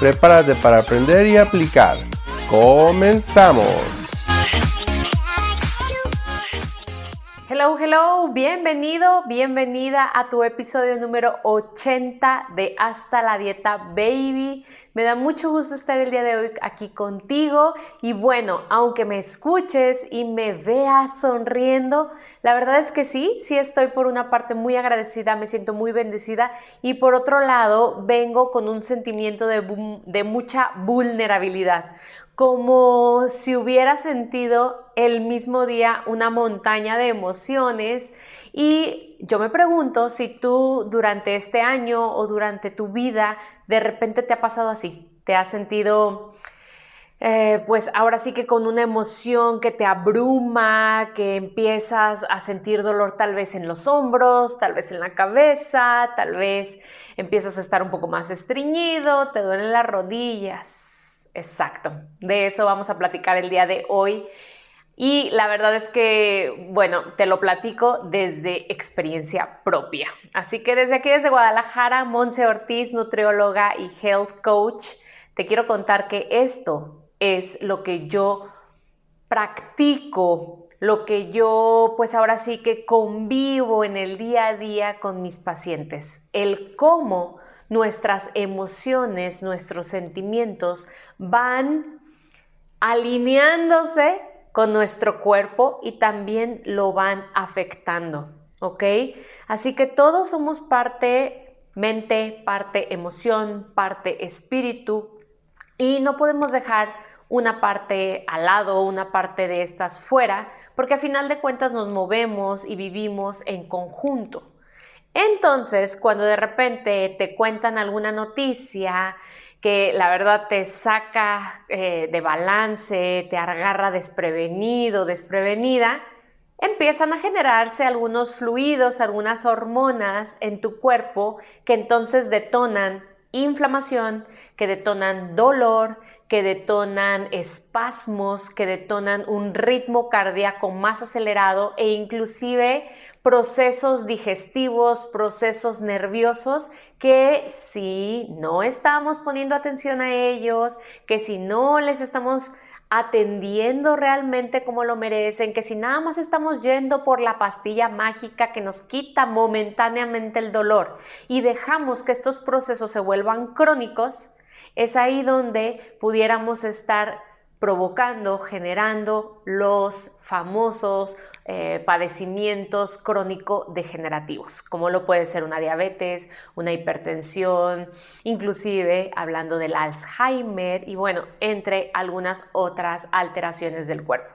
Prepárate para aprender y aplicar. ¡Comenzamos! Bienvenido, bienvenida a tu episodio número 80 de Hasta la Dieta Baby. Me da mucho gusto estar el día de hoy aquí contigo. Y bueno, aunque me escuches y me veas sonriendo, la verdad es que sí, sí estoy por una parte muy agradecida, me siento muy bendecida. Y por otro lado vengo con un sentimiento de mucha vulnerabilidad como si hubiera sentido el mismo día una montaña de emociones y yo me pregunto si tú durante este año o durante tu vida de repente te ha pasado así, te has sentido eh, pues ahora sí que con una emoción que te abruma, que empiezas a sentir dolor tal vez en los hombros, tal vez en la cabeza, tal vez empiezas a estar un poco más estreñido, te duelen las rodillas. Exacto, de eso vamos a platicar el día de hoy. Y la verdad es que, bueno, te lo platico desde experiencia propia. Así que desde aquí, desde Guadalajara, Monse Ortiz, nutrióloga y health coach, te quiero contar que esto es lo que yo practico, lo que yo pues ahora sí que convivo en el día a día con mis pacientes, el cómo nuestras emociones, nuestros sentimientos van alineándose con nuestro cuerpo y también lo van afectando, ¿ok? Así que todos somos parte mente, parte emoción, parte espíritu y no podemos dejar una parte al lado, una parte de estas fuera, porque a final de cuentas nos movemos y vivimos en conjunto. Entonces, cuando de repente te cuentan alguna noticia, que la verdad te saca eh, de balance, te agarra desprevenido, desprevenida, empiezan a generarse algunos fluidos, algunas hormonas en tu cuerpo que entonces detonan inflamación, que detonan dolor, que detonan espasmos, que detonan un ritmo cardíaco más acelerado e inclusive procesos digestivos, procesos nerviosos que si no estamos poniendo atención a ellos, que si no les estamos atendiendo realmente como lo merecen, que si nada más estamos yendo por la pastilla mágica que nos quita momentáneamente el dolor y dejamos que estos procesos se vuelvan crónicos, es ahí donde pudiéramos estar provocando, generando los famosos eh, padecimientos crónico-degenerativos, como lo puede ser una diabetes, una hipertensión, inclusive hablando del Alzheimer y bueno, entre algunas otras alteraciones del cuerpo.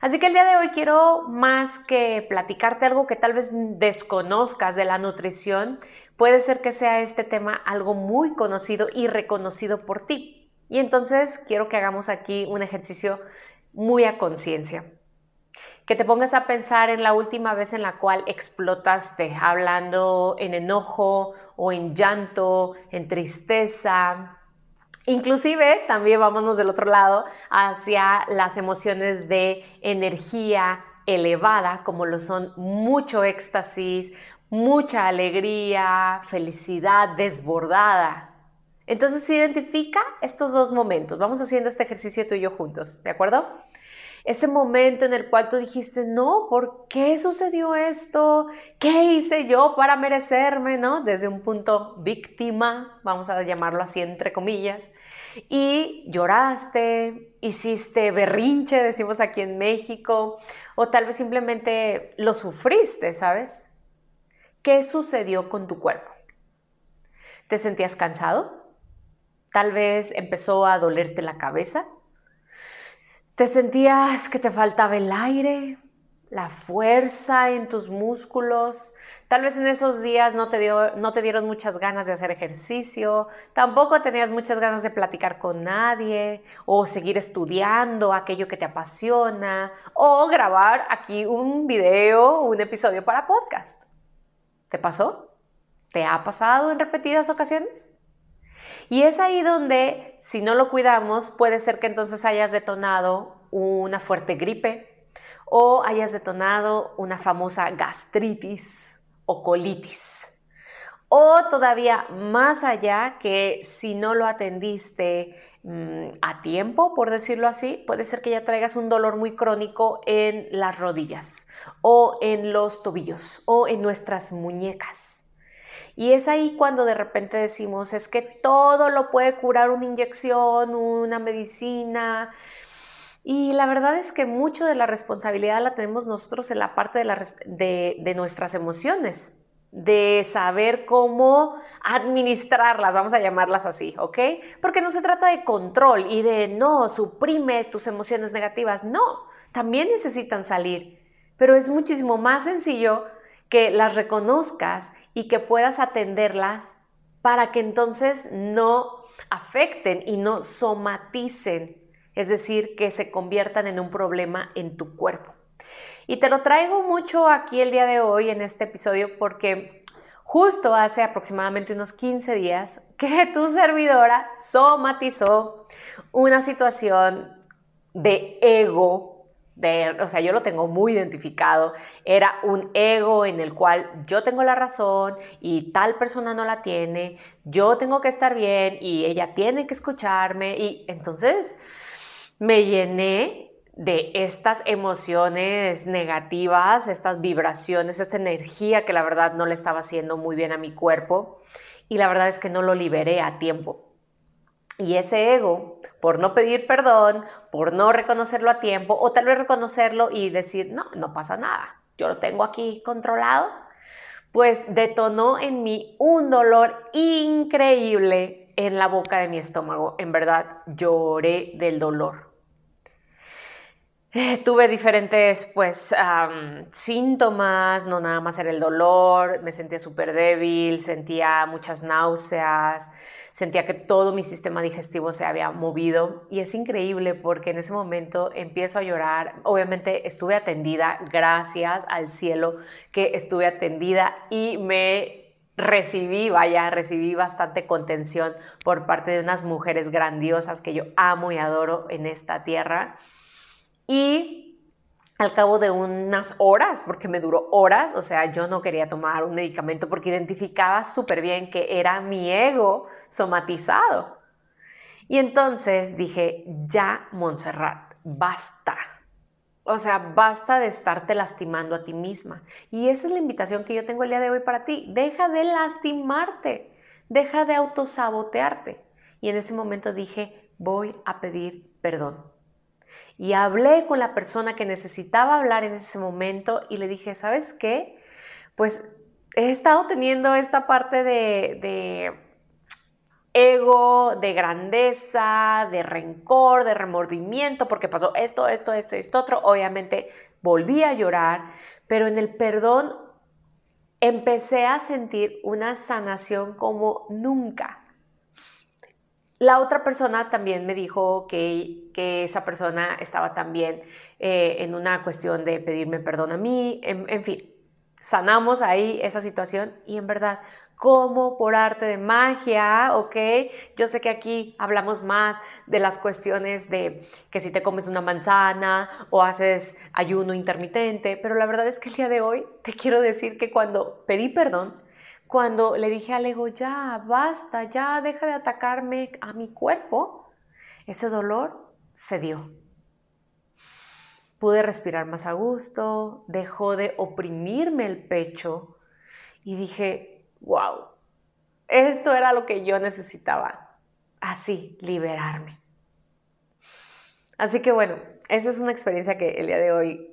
Así que el día de hoy quiero más que platicarte algo que tal vez desconozcas de la nutrición, puede ser que sea este tema algo muy conocido y reconocido por ti. Y entonces quiero que hagamos aquí un ejercicio muy a conciencia que te pongas a pensar en la última vez en la cual explotaste, hablando en enojo o en llanto, en tristeza. Inclusive, también vámonos del otro lado, hacia las emociones de energía elevada, como lo son mucho éxtasis, mucha alegría, felicidad desbordada. Entonces identifica estos dos momentos. Vamos haciendo este ejercicio tú y yo juntos, ¿de acuerdo? ese momento en el cual tú dijiste, no, ¿por qué sucedió esto? ¿Qué hice yo para merecerme? ¿No? Desde un punto víctima, vamos a llamarlo así entre comillas, y lloraste, hiciste berrinche, decimos aquí en México, o tal vez simplemente lo sufriste, ¿sabes? ¿Qué sucedió con tu cuerpo? ¿Te sentías cansado? Tal vez empezó a dolerte la cabeza. ¿Te sentías que te faltaba el aire? la fuerza en tus músculos. Tal vez en esos días no te, dio, no te dieron muchas ganas de hacer ejercicio, tampoco tenías muchas ganas de platicar con nadie o seguir estudiando aquello que te apasiona o grabar aquí un video, un episodio para podcast. ¿Te pasó? ¿Te ha pasado en repetidas ocasiones? Y es ahí donde, si no lo cuidamos, puede ser que entonces hayas detonado una fuerte gripe, o hayas detonado una famosa gastritis o colitis. O todavía más allá que si no lo atendiste mm, a tiempo, por decirlo así, puede ser que ya traigas un dolor muy crónico en las rodillas o en los tobillos o en nuestras muñecas. Y es ahí cuando de repente decimos, es que todo lo puede curar una inyección, una medicina, y la verdad es que mucho de la responsabilidad la tenemos nosotros en la parte de, nuestras emociones, de saber cómo administrarlas, vamos a llamarlas así, ¿ok? Porque no se trata de control y de no, suprime tus emociones negativas, no, también necesitan salir, pero es muchísimo más sencillo que las reconozcas y que puedas atenderlas para que entonces no afecten y no somaticen es decir, que se conviertan en un problema en tu cuerpo. Y te lo traigo mucho aquí el día de hoy en este episodio porque justo hace aproximadamente unos 15 días que tu servidora somatizó una situación de ego o sea, yo lo tengo muy identificado, era un ego en el cual yo tengo la razón y tal persona no la tiene, yo tengo que estar bien y ella tiene que escucharme. Y entonces me llené de estas emociones negativas, estas vibraciones, esta energía que la verdad no le estaba haciendo muy bien a mi cuerpo. Y la verdad es que no lo liberé a tiempo. Y ese ego, por no pedir perdón, por no reconocerlo a tiempo, o tal vez reconocerlo y decir, no, no pasa nada, yo lo tengo aquí controlado, pues detonó en mí un dolor increíble en la boca de mi estómago. En verdad, lloré del dolor. Eh, tuve diferentes pues síntomas, no nada más era el dolor, me sentía súper débil, sentía muchas náuseas, sentía que todo mi sistema digestivo se había movido. Y es increíble porque en ese momento empiezo a llorar, obviamente estuve atendida, gracias al cielo que estuve atendida y me recibí, vaya, recibí bastante contención por parte de unas mujeres grandiosas que yo amo y adoro en esta tierra y al cabo de unas horas, porque me duró horas, o sea, yo no quería tomar un medicamento porque identificaba súper bien que era mi ego somatizado. Y entonces dije, ya, Montserrat, basta. O sea, basta de estarte lastimando a ti misma. Y esa es la invitación que yo tengo el día de hoy para ti. Deja de lastimarte, deja de autosabotearte. Y en ese momento dije, voy a pedir perdón y hablé con la persona que necesitaba hablar en ese momento y le dije, ¿sabes qué? Pues he estado teniendo esta parte de, ego, de grandeza, de rencor, de remordimiento, porque pasó esto, esto, esto, esto, otro. Obviamente volví a llorar, pero en el perdón empecé a sentir una sanación como nunca. La otra persona también me dijo que, esa persona estaba también eh, en una cuestión de pedirme perdón a mí, en, fin, sanamos ahí esa situación y en verdad como por arte de magia, ¿ok? Yo sé que aquí hablamos más de las cuestiones de que si te comes una manzana o haces ayuno intermitente, pero la verdad es que el día de hoy te quiero decir que cuando pedí perdón, cuando le dije al ego, ya, basta, ya, deja de atacarme a mi cuerpo, ese dolor se dio. Pude respirar más a gusto, dejó de oprimirme el pecho y dije, wow, esto era lo que yo necesitaba, así, liberarme. Así que bueno, esa es una experiencia que el día de hoy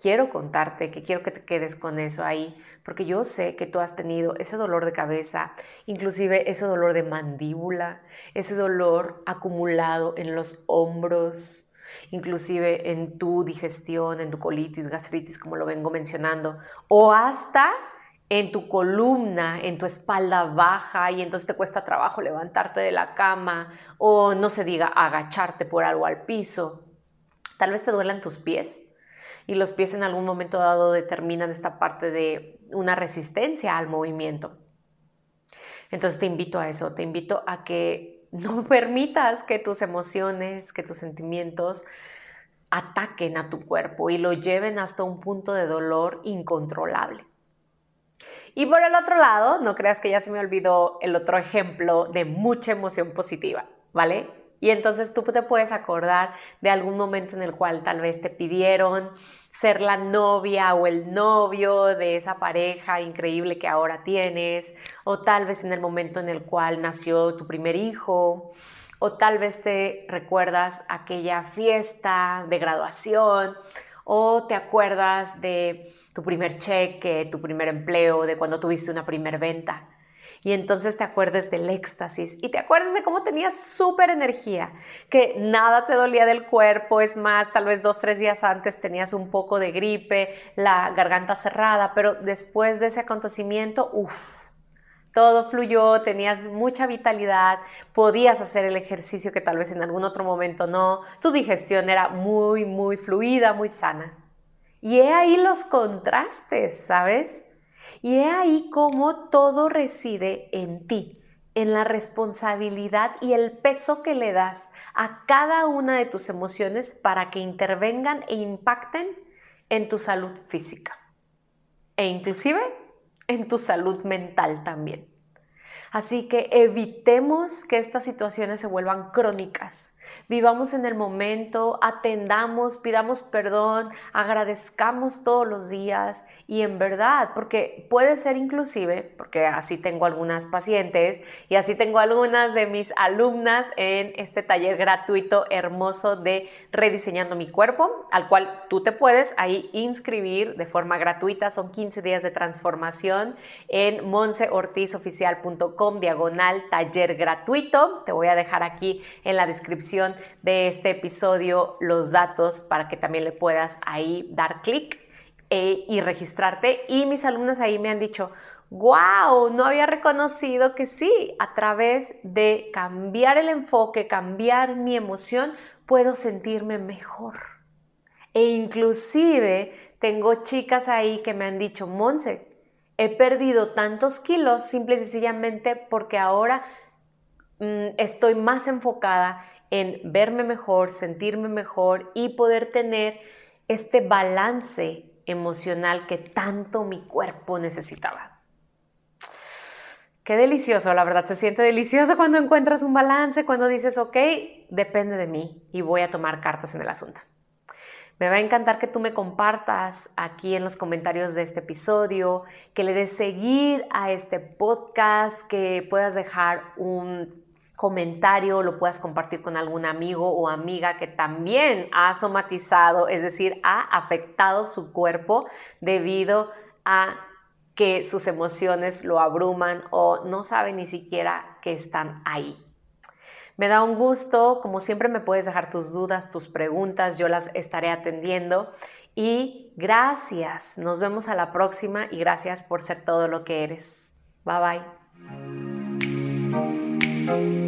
quiero contarte, que quiero que te quedes con eso ahí, porque yo sé que tú has tenido ese dolor de cabeza, inclusive ese dolor de mandíbula, ese dolor acumulado en los hombros, inclusive en tu digestión, en tu colitis, gastritis, como lo vengo mencionando, o hasta en tu columna, en tu espalda baja y entonces te cuesta trabajo levantarte de la cama o no se diga agacharte por algo al piso. Tal vez te duelan tus pies y los pies en algún momento dado determinan esta parte de una resistencia al movimiento. Entonces te invito a eso, te invito a que no permitas que tus emociones, que tus sentimientos ataquen a tu cuerpo y lo lleven hasta un punto de dolor incontrolable. Y por el otro lado, no creas que ya se me olvidó el otro ejemplo de mucha emoción positiva, ¿vale? Y entonces tú te puedes acordar de algún momento en el cual tal vez te pidieron ser la novia o el novio de esa pareja increíble que ahora tienes, o tal vez en el momento en el cual nació tu primer hijo, o tal vez te recuerdas aquella fiesta de graduación, o te acuerdas de tu primer cheque, tu primer empleo, de cuando tuviste una primer venta. Y entonces te acuerdes del éxtasis y te acuerdes de cómo tenías súper energía, que nada te dolía del cuerpo, es más, tal vez dos, tres días antes tenías un poco de gripe, la garganta cerrada, pero después de ese acontecimiento, uff, todo fluyó, tenías mucha vitalidad, podías hacer el ejercicio que tal vez en algún otro momento no, tu digestión era muy, muy fluida, muy sana. Y he ahí los contrastes, ¿sabes? Y he ahí cómo todo reside en ti, en la responsabilidad y el peso que le das a cada una de tus emociones para que intervengan e impacten en tu salud física e inclusive en tu salud mental también. Así que evitemos que estas situaciones se vuelvan crónicas Vivamos en el momento, atendamos, pidamos perdón, agradezcamos todos los días y en verdad, porque puede ser inclusive, porque así tengo algunas pacientes y así tengo algunas de mis alumnas en este taller gratuito hermoso de rediseñando mi cuerpo, al cual tú te puedes ahí inscribir de forma gratuita, son 15 días de transformación en monseortizoficial.com diagonal taller gratuito, te voy a dejar aquí en la descripción de este episodio los datos para que también le puedas ahí dar clic eh, y registrarte. Y mis alumnos ahí me han dicho, wow, no había reconocido que sí, a través de cambiar el enfoque, cambiar mi emoción, puedo sentirme mejor. E inclusive tengo chicas ahí que me han dicho, Monse, he perdido tantos kilos simple y sencillamente porque ahora mm, estoy más enfocada en verme mejor, sentirme mejor y poder tener este balance emocional que tanto mi cuerpo necesitaba. Qué delicioso, la verdad, se siente delicioso cuando encuentras un balance, cuando dices, ok, depende de mí y voy a tomar cartas en el asunto. Me va a encantar que tú me compartas aquí en los comentarios de este episodio, que le des seguir a este podcast, que puedas dejar un comentario lo puedas compartir con algún amigo o amiga que también ha somatizado, es decir, ha afectado su cuerpo debido a que sus emociones lo abruman o no sabe ni siquiera que están ahí. Me da un gusto, como siempre me puedes dejar tus dudas, tus preguntas, yo las estaré atendiendo y gracias, nos vemos a la próxima y gracias por ser todo lo que eres. Bye bye.